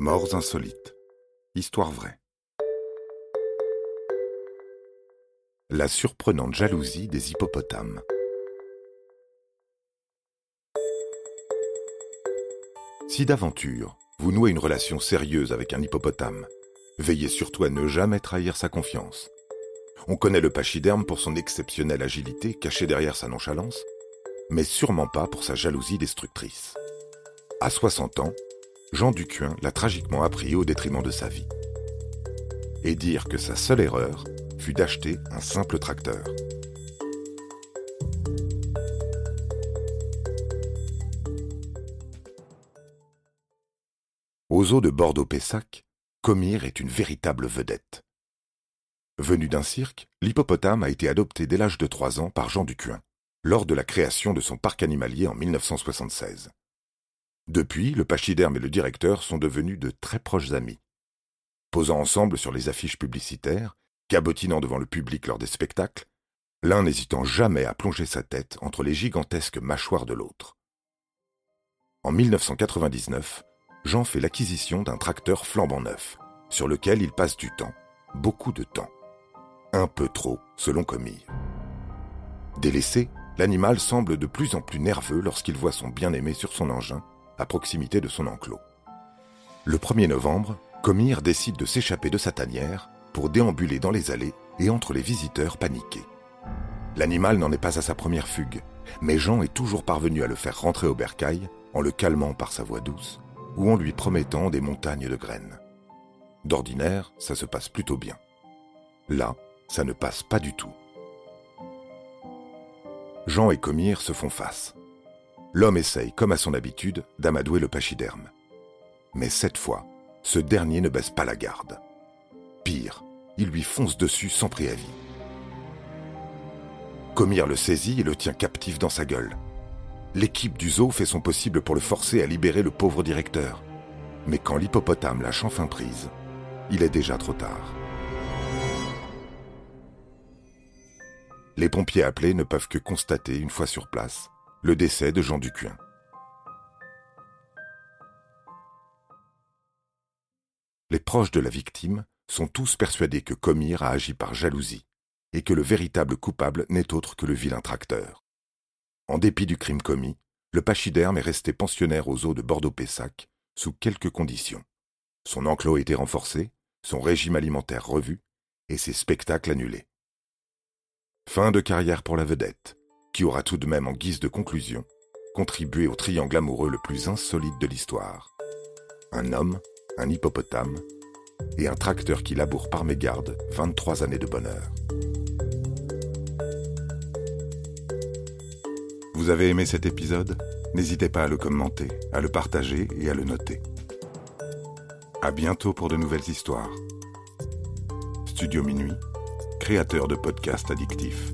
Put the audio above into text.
Morts insolites. Histoire vraie. La surprenante jalousie des hippopotames. Si d'aventure, vous nouez une relation sérieuse avec un hippopotame, veillez surtout à ne jamais trahir sa confiance. On connaît le pachyderme pour son exceptionnelle agilité cachée derrière sa nonchalance, mais sûrement pas pour sa jalousie destructrice. À 60 ans, Jean Ducuin l'a tragiquement appris au détriment de sa vie. Et dire que sa seule erreur fut d'acheter un simple tracteur. Aux eaux de Bordeaux-Pessac, Comire est une véritable vedette. Venu d'un cirque, l'hippopotame a été adopté dès l'âge de 3 ans par Jean Ducuin, lors de la création de son parc animalier en 1976. Depuis, le pachyderme et le directeur sont devenus de très proches amis. Posant ensemble sur les affiches publicitaires, cabotinant devant le public lors des spectacles, l'un n'hésitant jamais à plonger sa tête entre les gigantesques mâchoires de l'autre. En 1999, Jean fait l'acquisition d'un tracteur flambant neuf, sur lequel il passe du temps, beaucoup de temps. Un peu trop, selon Comille. Délaissé, l'animal semble de plus en plus nerveux lorsqu'il voit son bien-aimé sur son engin, à proximité de son enclos. Le 1er novembre, Comire décide de s'échapper de sa tanière pour déambuler dans les allées et entre les visiteurs paniqués. L'animal n'en est pas à sa première fugue, mais Jean est toujours parvenu à le faire rentrer au bercail en le calmant par sa voix douce ou en lui promettant des montagnes de graines. D'ordinaire, ça se passe plutôt bien. Là, ça ne passe pas du tout. Jean et Comire se font face. L'homme essaye, comme à son habitude, d'amadouer le pachyderme. Mais cette fois, ce dernier ne baisse pas la garde. Pire, il lui fonce dessus sans préavis. Comire le saisit et le tient captif dans sa gueule. L'équipe du zoo fait son possible pour le forcer à libérer le pauvre directeur. Mais quand l'hippopotame lâche enfin prise, il est déjà trop tard. Les pompiers appelés ne peuvent que constater, une fois sur place, le décès de Jean Ducuin. Les proches de la victime sont tous persuadés que Comire a agi par jalousie et que le véritable coupable n'est autre que le vilain tracteur. En dépit du crime commis, le pachyderme est resté pensionnaire aux eaux de Bordeaux-Pessac sous quelques conditions. Son enclos a été renforcé, son régime alimentaire revu et ses spectacles annulés. Fin de carrière pour la vedette, qui aura tout de même en guise de conclusion contribué au triangle amoureux le plus insolite de l'histoire. Un homme, un hippopotame et un tracteur qui laboure par mégarde 23 années de bonheur. Vous avez aimé cet épisode? N'hésitez pas à le commenter, à le partager et à le noter. À bientôt pour de nouvelles histoires. Studio Minuit, créateur de podcasts addictifs.